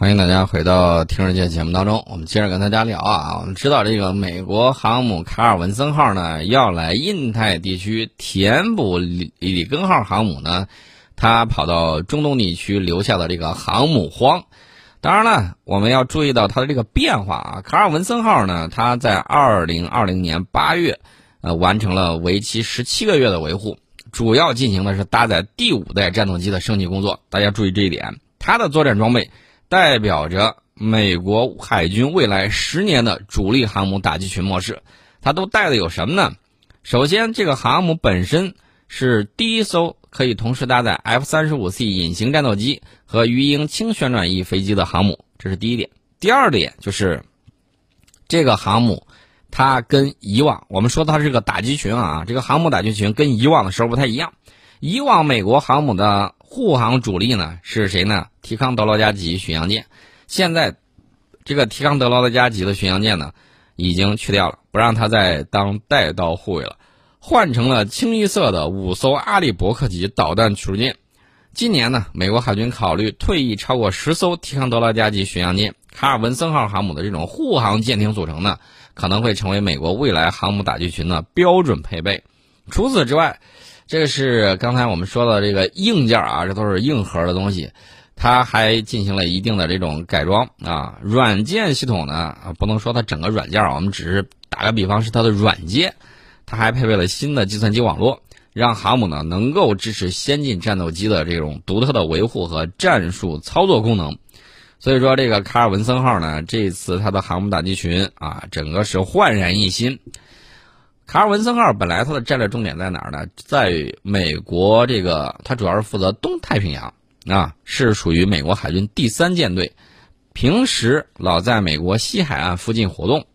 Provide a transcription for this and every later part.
欢迎大家回到听世界节目当中，我们接着跟大家聊啊。我们知道这个美国航母卡尔文森号呢要来印太地区填补里里根号航母呢，它跑到中东地区留下的这个航母荒。当然了，我们要注意到它的这个变化啊。卡尔文森号呢，它在二零二零年八月，呃，完成了为期十七个月的维护，主要进行的是搭载第五代战斗机的升级工作。大家注意这一点，它的作战装备。代表着美国海军未来十年的主力航母打击群模式，它都带的有什么呢？首先，这个航母本身是第一艘可以同时搭载 F 三十五 C 隐形战斗机和鱼鹰轻旋转翼飞机的航母，这是第一点。第二点就是，这个航母它跟以往我们说它是个打击群啊，这个航母打击群跟以往的时候不太一样。以往美国航母的护航主力呢是谁呢？提康德罗加级巡洋舰。现在，这个提康德罗加级的巡洋舰呢，已经去掉了，不让它再当带刀护卫了，换成了清一色的五艘阿利伯克级导弹驱逐舰。今年呢，美国海军考虑退役超过十艘提康德罗加级巡洋舰，卡尔文森号航母的这种护航舰艇组成呢，可能会成为美国未来航母打击群的标准配备。除此之外，这是刚才我们说的这个硬件啊，这都是硬核的东西，它还进行了一定的这种改装啊。软件系统呢，不能说它整个软件啊，我们只是打个比方，是它的软件，它还配备了新的计算机网络，让航母呢能够支持先进战斗机的这种独特的维护和战术操作功能。所以说，这个卡尔文森号呢，这一次它的航母打击群啊，整个是焕然一新。卡尔文森号本来它的战略重点在哪儿呢？在美国这个，它主要是负责东太平洋啊，是属于美国海军第三舰队，平时老在美国西海岸附近活动，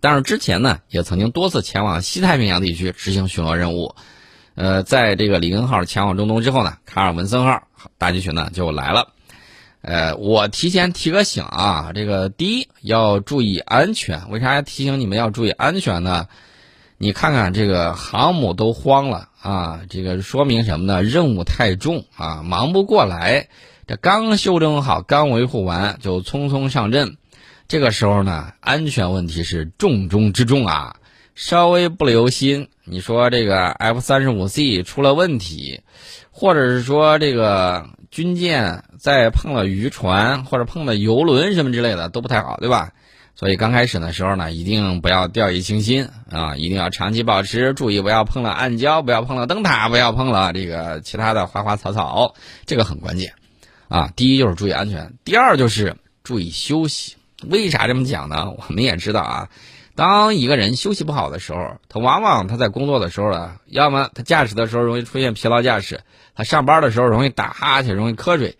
但是之前呢，也曾经多次前往西太平洋地区执行巡逻任务。呃，在这个里根号前往中东之后呢，卡尔文森号打击群呢就来了。呃，我提前提个醒啊，这个第一要注意安全。为啥要提醒你们要注意安全呢？你看看这个航母都慌了啊！这个说明什么呢？任务太重啊，忙不过来。这刚修正好，刚维护完，就匆匆上阵。这个时候呢，安全问题是重中之重啊！稍微不留心，你说这个 F 三十五 C 出了问题，或者是说这个军舰再碰了渔船或者碰了游轮什么之类的，都不太好，对吧？所以刚开始的时候呢，一定不要掉以轻心啊！一定要长期保持，注意不要碰了暗礁，不要碰了灯塔，不要碰了这个其他的花花草草，这个很关键啊！第一就是注意安全，第二就是注意休息。为啥这么讲呢？我们也知道啊，当一个人休息不好的时候，他往往他在工作的时候啊，要么他驾驶的时候容易出现疲劳驾驶，他上班的时候容易打哈欠，容易瞌睡。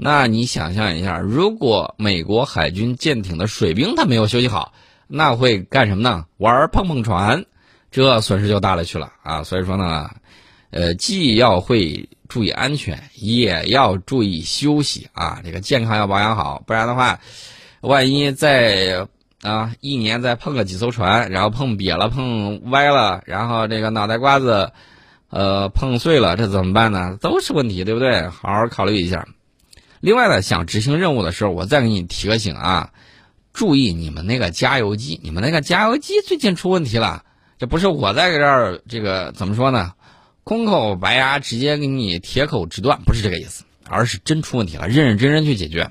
那你想象一下，如果美国海军舰艇的水兵他没有休息好，那会干什么呢？玩碰碰船，这损失就大了去了啊！所以说呢，呃，既要会注意安全，也要注意休息啊！这个健康要保养好，不然的话，万一再啊一年再碰个几艘船，然后碰瘪了、碰歪了，然后这个脑袋瓜子呃碰碎了，这怎么办呢？都是问题，对不对？好好考虑一下。另外呢，想执行任务的时候，我再给你提个醒啊，注意你们那个加油机，你们那个加油机最近出问题了。这不是我在这儿这个怎么说呢？空口白牙直接给你铁口直断，不是这个意思，而是真出问题了，认认真真去解决。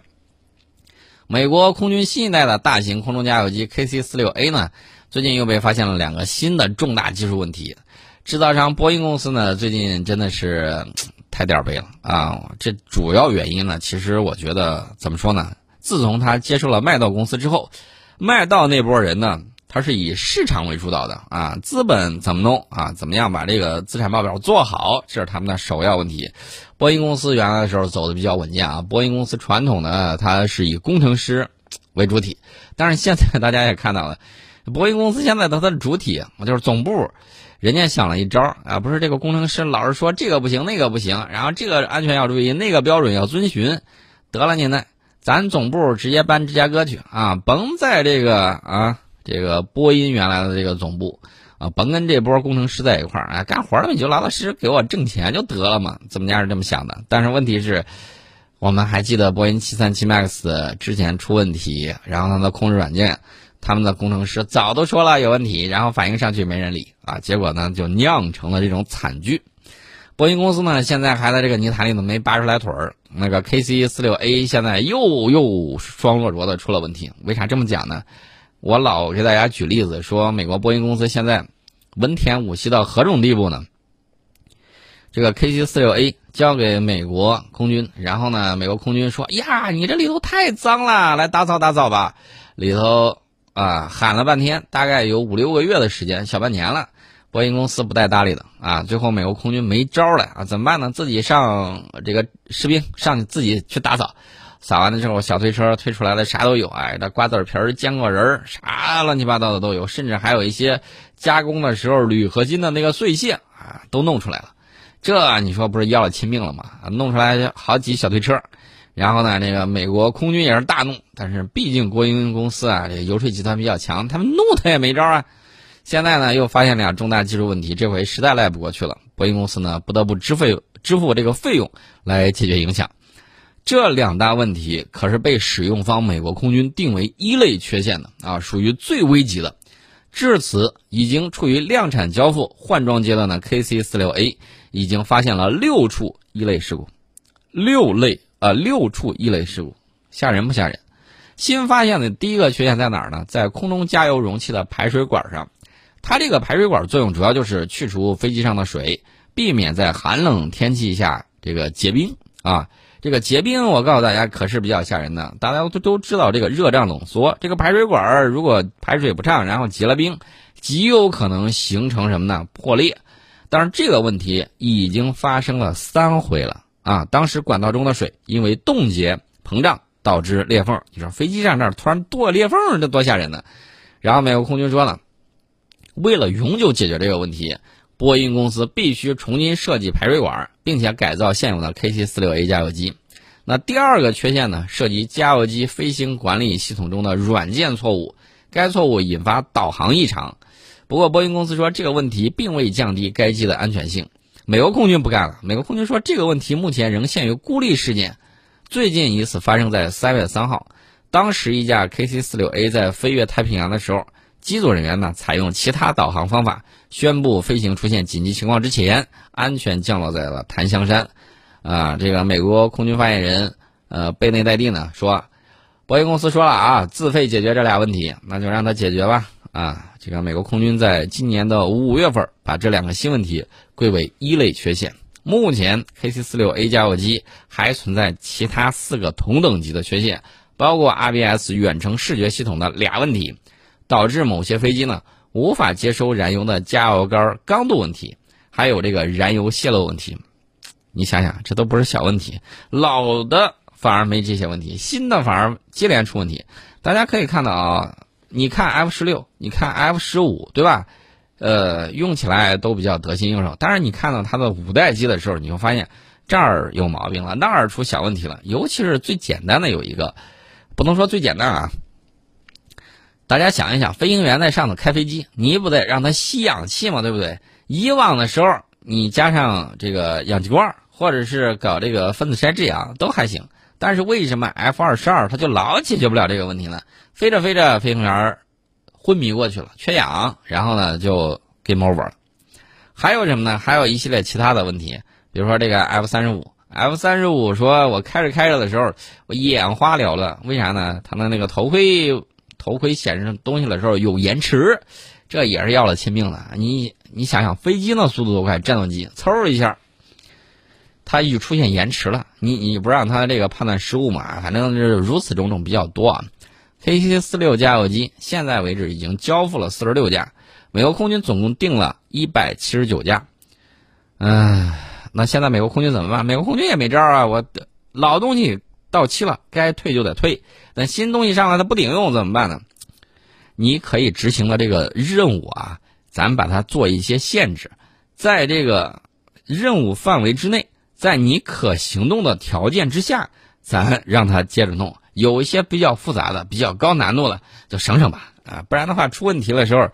美国空军新一代的大型空中加油机 KC 四六 A 呢，最近又被发现了两个新的重大技术问题。制造商波音公司呢，最近真的是。太点儿背了啊！这主要原因呢，其实我觉得怎么说呢？自从他接受了麦道公司之后，麦道那波人呢，他是以市场为主导的啊，资本怎么弄啊？怎么样把这个资产报表做好，这是他们的首要问题。波音公司原来的时候走的比较稳健啊，波音公司传统的它是以工程师为主体，但是现在大家也看到了，波音公司现在的它的主体就是总部。人家想了一招啊，不是这个工程师老是说这个不行那个不行，然后这个安全要注意，那个标准要遵循。得了，您呢，咱总部直接搬芝加哥去啊，甭在这个啊这个波音原来的这个总部啊，甭跟这波工程师在一块儿啊，干活儿你就老老实实给我挣钱就得了嘛。怎么家是这么想的？但是问题是，我们还记得波音737 MAX 之前出问题，然后它的控制软件，他们的工程师早都说了有问题，然后反映上去没人理啊，结果呢就酿成了这种惨剧。波音公司呢现在还在这个泥潭里头没拔出来腿儿，那个 KC46A 现在又又双落着的出了问题。为啥这么讲呢？我老给大家举例子说，美国波音公司现在文田武器到何种地步呢？这个 KC46A 交给美国空军，然后呢，美国空军说：“呀，你这里头太脏了，来打扫打扫吧。”里头啊喊了半天，大概有五六个月的时间，小半年了，波音公司不带搭理的啊。最后美国空军没招了啊，怎么办呢？自己上这个士兵上去自己去打扫，扫完了之后，小推车推出来的啥都有，哎，这瓜子皮儿、坚果仁儿，啥乱七八糟的都有，甚至还有一些加工的时候铝合金的那个碎屑啊，都弄出来了。这你说不是要了亲命了吗？弄出来好几小推车，然后呢，这个美国空军也是大怒，但是毕竟波音公司啊，这个游说集团比较强，他们怒他也没招啊。现在呢，又发现俩重大技术问题，这回实在赖不过去了，波音公司呢不得不支付支付这个费用来解决影响。这两大问题可是被使用方美国空军定为一类缺陷的啊，属于最危急的。至此，已经处于量产交付换装阶段的 KC46A。已经发现了六处一类事故，六类呃，六处一类事故，吓人不吓人？新发现的第一个缺陷在哪儿呢？在空中加油容器的排水管上，它这个排水管作用主要就是去除飞机上的水，避免在寒冷天气下这个结冰啊。这个结冰，我告诉大家可是比较吓人的。大家都都知道这个热胀冷缩，这个排水管如果排水不畅，然后结了冰，极有可能形成什么呢？破裂。但是这个问题已经发生了三回了啊！当时管道中的水因为冻结膨胀导致裂缝，你说飞机上这儿突然多裂缝，这多吓人呢！然后美国空军说了，为了永久解决这个问题，波音公司必须重新设计排水管，并且改造现有的 KC46A 加油机。那第二个缺陷呢，涉及加油机飞行管理系统中的软件错误，该错误引发导航异常。不过，波音公司说这个问题并未降低该机的安全性。美国空军不干了，美国空军说这个问题目前仍限于孤立事件。最近一次发生在三月三号，当时一架 KC-46A 在飞越太平洋的时候，机组人员呢采用其他导航方法，宣布飞行出现紧急情况之前，安全降落在了檀香山。啊，这个美国空军发言人呃贝内戴蒂呢说，波音公司说了啊，自费解决这俩问题，那就让他解决吧。啊，这个美国空军在今年的五月份把这两个新问题归为一类缺陷。目前 KC 四六 A 加油机还存在其他四个同等级的缺陷，包括 RBS 远程视觉系统的俩问题，导致某些飞机呢无法接收燃油的加油杆刚度问题，还有这个燃油泄漏问题。你想想，这都不是小问题，老的反而没这些问题，新的反而接连出问题。大家可以看到啊。你看 F 十六，你看 F 十五，对吧？呃，用起来都比较得心应手。但是你看到它的五代机的时候，你会发现这儿有毛病了，那儿出小问题了。尤其是最简单的有一个，不能说最简单啊。大家想一想，飞行员在上头开飞机，你不得让他吸氧气嘛，对不对？以往的时候，你加上这个氧气罐，或者是搞这个分子筛制氧都还行。但是为什么 F 二十二它就老解决不了这个问题呢？飞着飞着，飞行员昏迷过去了，缺氧，然后呢就 game over 了。还有什么呢？还有一系列其他的问题，比如说这个 F 三十五，F 三十五说我开着开着的时候，我眼花缭乱，为啥呢？它的那个头盔头盔显示东西的时候有延迟，这也是要了亲命了。你你想想，飞机那速度多快，战斗机嗖一下。它就出现延迟了，你你不让它这个判断失误嘛？反正是如此种种比较多啊。KC 四六加油机现在为止已经交付了四十六架，美国空军总共订了一百七十九架。嗯，那现在美国空军怎么办？美国空军也没招啊！我老东西到期了，该退就得退。那新东西上来它不顶用怎么办呢？你可以执行的这个任务啊，咱把它做一些限制，在这个任务范围之内。在你可行动的条件之下，咱让它接着弄。有一些比较复杂的、比较高难度的，就省省吧。啊，不然的话出问题的时候，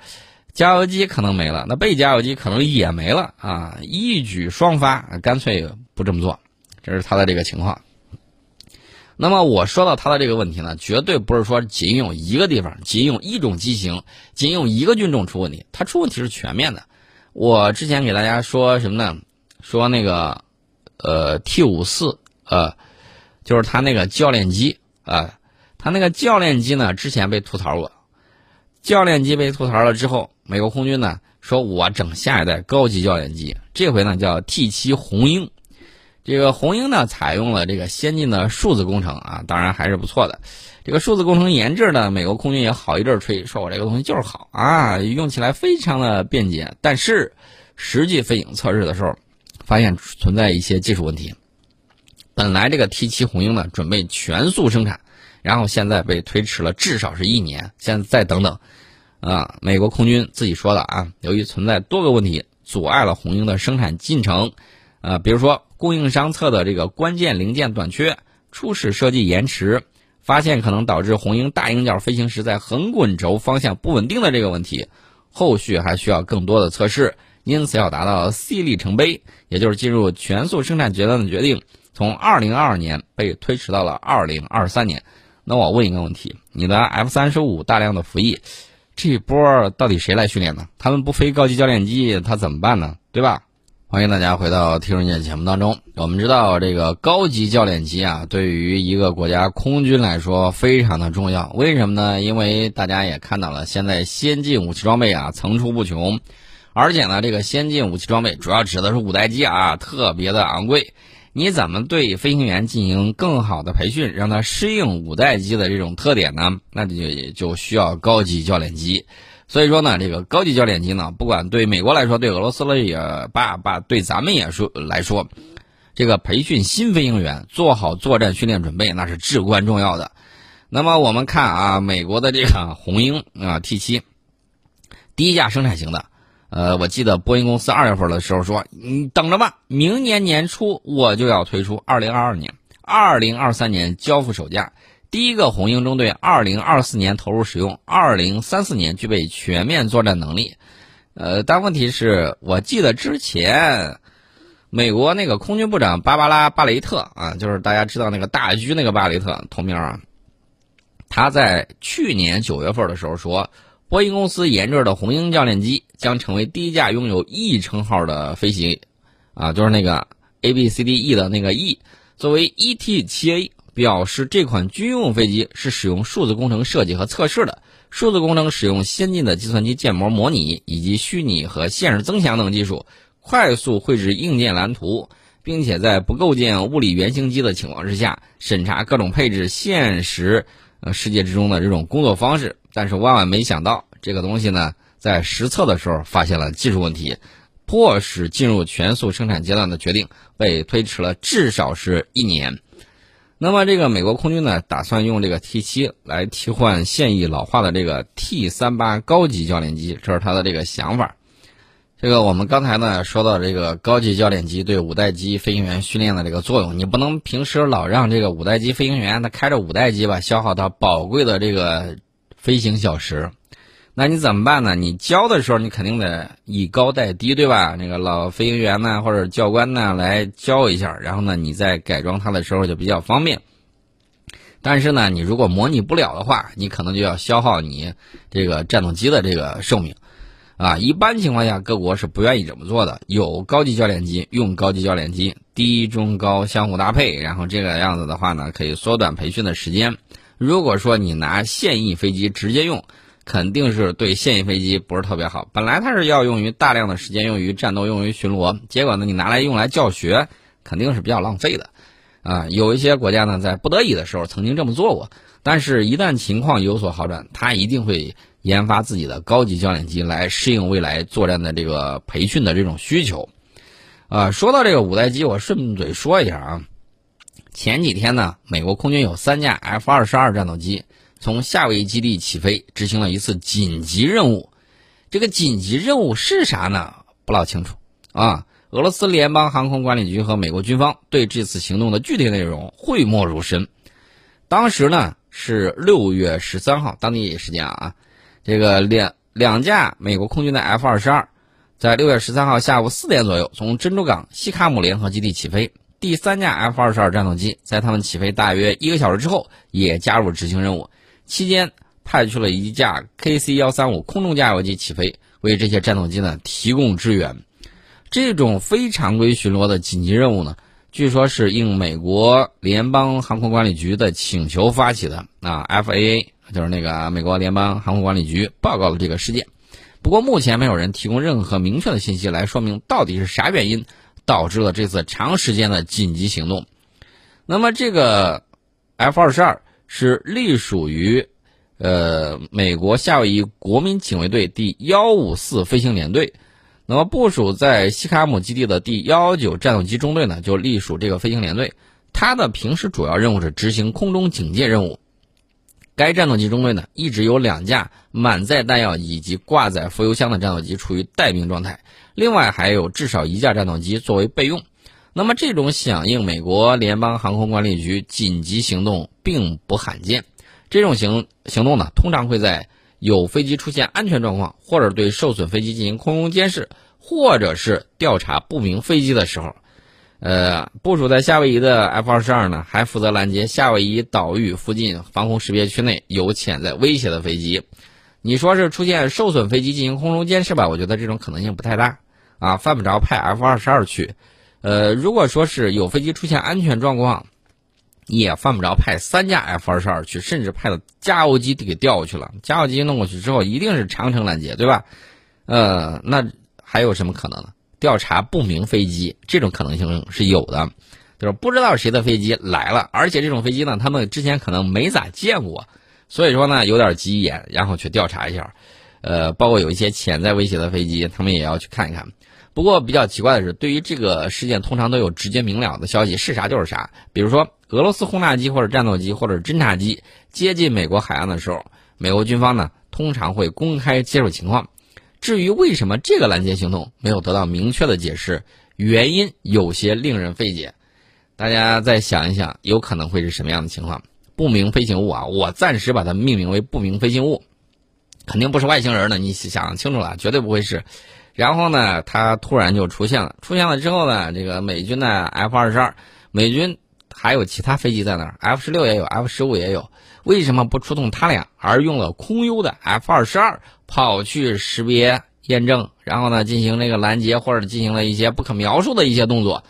加油机可能没了，那备加油机可能也没了啊！一举双发，干脆不这么做。这是他的这个情况。那么我说到他的这个问题呢，绝对不是说仅有一个地方、仅有一种机型、仅有一个军种出问题，它出问题是全面的。我之前给大家说什么呢？说那个呃 T 五四呃，就是他那个教练机啊，他那个教练机呢之前被吐槽过，教练机被吐槽了之后，美国空军呢说我整下一代高级教练机，这回呢叫 T 七红鹰。这个红鹰呢，采用了这个先进的数字工程啊，当然还是不错的。这个数字工程研制呢，美国空军也好一阵吹，说我这个东西就是好啊，用起来非常的便捷。但是实际飞行测试的时候，发现存在一些技术问题。本来这个 T 七红鹰呢，准备全速生产，然后现在被推迟了至少是一年，现在再等等。啊，美国空军自己说的啊，由于存在多个问题，阻碍了红鹰的生产进程。啊，比如说。供应商侧的这个关键零件短缺，初始设计延迟，发现可能导致红鹰大鹰角飞行时在横滚轴方向不稳定的这个问题，后续还需要更多的测试，因此要达到 C 里程碑，也就是进入全速生产阶段的决定，从2022年被推迟到了2023年。那我问一个问题：你的 F 三十五大量的服役，这波到底谁来训练呢？他们不飞高级教练机，他怎么办呢？对吧？欢迎大家回到《听人见》节目当中。我们知道，这个高级教练机啊，对于一个国家空军来说非常的重要。为什么呢？因为大家也看到了，现在先进武器装备啊层出不穷，而且呢，这个先进武器装备主要指的是五代机啊，特别的昂贵。你怎么对飞行员进行更好的培训，让他适应五代机的这种特点呢？那就就需要高级教练机。所以说呢，这个高级教练机呢，不管对美国来说，对俄罗斯了也罢罢，对咱们也说来说，这个培训新飞行员，做好作战训练准备，那是至关重要的。那么我们看啊，美国的这个红鹰啊 T 七，第一架生产型的，呃，我记得波音公司二月份的时候说，你等着吧，明年年初我就要推出，二零二二年、二零二三年交付首架。第一个红鹰中队，二零二四年投入使用，二零三四年具备全面作战能力。呃，但问题是我记得之前美国那个空军部长芭芭拉·巴雷特啊，就是大家知道那个大狙那个巴雷特同名啊，他在去年九月份的时候说，波音公司研制的红鹰教练机将成为第一架拥有 E 称号的飞行，啊，就是那个 A B C D E 的那个 E，作为 E T 七 A。表示这款军用飞机是使用数字工程设计和测试的。数字工程使用先进的计算机建模模拟以及虚拟和现实增强等技术，快速绘制硬件蓝图，并且在不构建物理原型机的情况之下，审查各种配置现实世界之中的这种工作方式。但是万万没想到，这个东西呢，在实测的时候发现了技术问题，迫使进入全速生产阶段的决定被推迟了至少是一年。那么，这个美国空军呢，打算用这个 T 七来替换现役老化的这个 T 三八高级教练机，这是他的这个想法。这个我们刚才呢说到这个高级教练机对五代机飞行员训练的这个作用，你不能平时老让这个五代机飞行员他开着五代机吧，消耗他宝贵的这个飞行小时。那你怎么办呢？你教的时候，你肯定得以高代低，对吧？那个老飞行员呢，或者教官呢，来教一下，然后呢，你再改装它的时候就比较方便。但是呢，你如果模拟不了的话，你可能就要消耗你这个战斗机的这个寿命，啊，一般情况下，各国是不愿意这么做的。有高级教练机，用高级教练机，低中高相互搭配，然后这个样子的话呢，可以缩短培训的时间。如果说你拿现役飞机直接用，肯定是对现役飞机不是特别好。本来它是要用于大量的时间用于战斗、用于巡逻，结果呢，你拿来用来教学，肯定是比较浪费的。啊，有一些国家呢，在不得已的时候曾经这么做过，但是一旦情况有所好转，它一定会研发自己的高级教练机来适应未来作战的这个培训的这种需求。啊，说到这个五代机，我顺嘴说一下啊，前几天呢，美国空军有三架 F 二十二战斗机。从夏威夷基地起飞，执行了一次紧急任务。这个紧急任务是啥呢？不老清楚啊。俄罗斯联邦航空管理局和美国军方对这次行动的具体内容讳莫如深。当时呢是六月十三号当地时间啊，这个两两架美国空军的 F 二十二，在六月十三号下午四点左右从珍珠港西卡姆联合基地起飞。第三架 F 二十二战斗机在他们起飞大约一个小时之后也加入执行任务，期间派出了一架 KC 幺三五空中加油机起飞，为这些战斗机呢提供支援。这种非常规巡逻的紧急任务呢，据说是应美国联邦航空管理局的请求发起的啊，FAA 就是那个美国联邦航空管理局报告了这个事件。不过目前没有人提供任何明确的信息来说明到底是啥原因导致了这次长时间的紧急行动。那么这个 F 二十二是隶属于呃美国夏威夷国民警卫队第幺五四飞行联队。那么部署在西卡姆基地的第幺幺九战斗机中队呢，就隶属这个飞行联队。它的平时主要任务是执行空中警戒任务。该战斗机中队呢，一直有两架满载弹药以及挂载副油箱的战斗机处于待命状态，另外还有至少一架战斗机作为备用。那么，这种响应美国联邦航空管理局紧急行动并不罕见。这种行行动呢，通常会在有飞机出现安全状况，或者对受损飞机进行空中监视，或者是调查不明飞机的时候。呃，部署在夏威夷的 F 二十二呢，还负责拦截夏威夷岛屿附近防空识别区内有潜在威胁的飞机。你说是出现受损飞机进行空中监视吧？我觉得这种可能性不太大啊，犯不着派 F 二十二去。呃，如果说是有飞机出现安全状况，也犯不着派三架 F 二十二去，甚至派了加油机给调过去了。加油机弄过去之后，一定是长城拦截，对吧？呃，那还有什么可能呢？调查不明飞机这种可能性是有的，就是不知道谁的飞机来了，而且这种飞机呢，他们之前可能没咋见过，所以说呢有点急眼，然后去调查一下，呃，包括有一些潜在威胁的飞机，他们也要去看一看。不过比较奇怪的是，对于这个事件，通常都有直接明了的消息，是啥就是啥。比如说俄罗斯轰炸机或者战斗机或者侦察机接近美国海岸的时候，美国军方呢通常会公开接受情况。至于为什么这个拦截行动没有得到明确的解释，原因有些令人费解。大家再想一想，有可能会是什么样的情况？不明飞行物啊，我暂时把它命名为不明飞行物，肯定不是外星人呢。你想清楚了，绝对不会是。然后呢，它突然就出现了，出现了之后呢，这个美军的 F 二十二，美军还有其他飞机在那儿，F 十六也有，F 十五也有。为什么不出动他俩，而用了空优的 F 二十二跑去识别验证，然后呢进行那个拦截或者进行了一些不可描述的一些动作？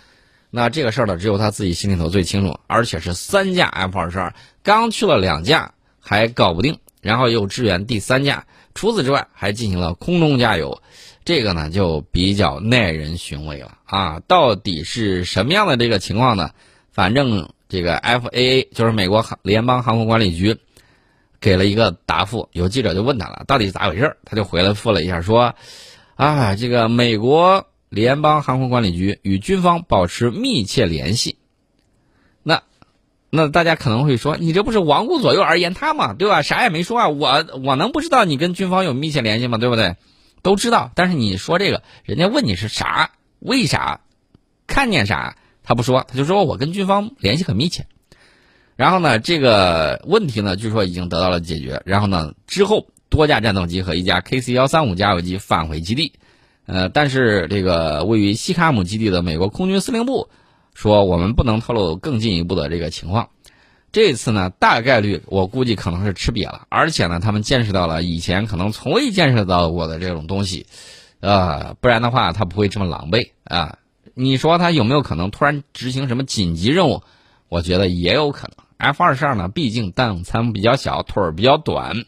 那这个事儿呢，只有他自己心里头最清楚。而且是三架 F 二十二，刚去了两架还搞不定，然后又支援第三架，除此之外还进行了空中加油，这个呢就比较耐人寻味了啊！到底是什么样的这个情况呢？反正。这个 FAA 就是美国联邦航空管理局，给了一个答复。有记者就问他了，到底是咋回事他就回来复了一下，说：“啊，这个美国联邦航空管理局与军方保持密切联系。”那，那大家可能会说，你这不是罔顾左右而言他吗？对吧？啥也没说啊，我我能不知道你跟军方有密切联系吗？对不对？都知道，但是你说这个，人家问你是啥？为啥？看见啥？他不说，他就说我跟军方联系很密切。然后呢，这个问题呢，据说已经得到了解决。然后呢，之后多架战斗机和一架 KC 幺三五加油机返回基地。呃，但是这个位于西卡姆基地的美国空军司令部说，我们不能透露更进一步的这个情况。这次呢，大概率我估计可能是吃瘪了，而且呢，他们见识到了以前可能从未见识到过的这种东西，呃，不然的话他不会这么狼狈啊。你说他有没有可能突然执行什么紧急任务？我觉得也有可能。F 二十二呢，毕竟弹仓比较小，腿儿比较短，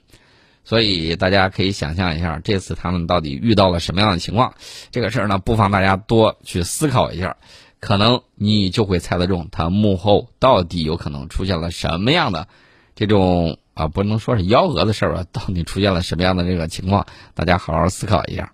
所以大家可以想象一下，这次他们到底遇到了什么样的情况？这个事儿呢，不妨大家多去思考一下，可能你就会猜得中，他幕后到底有可能出现了什么样的这种啊，不能说是幺蛾子事儿吧？到底出现了什么样的这个情况？大家好好思考一下。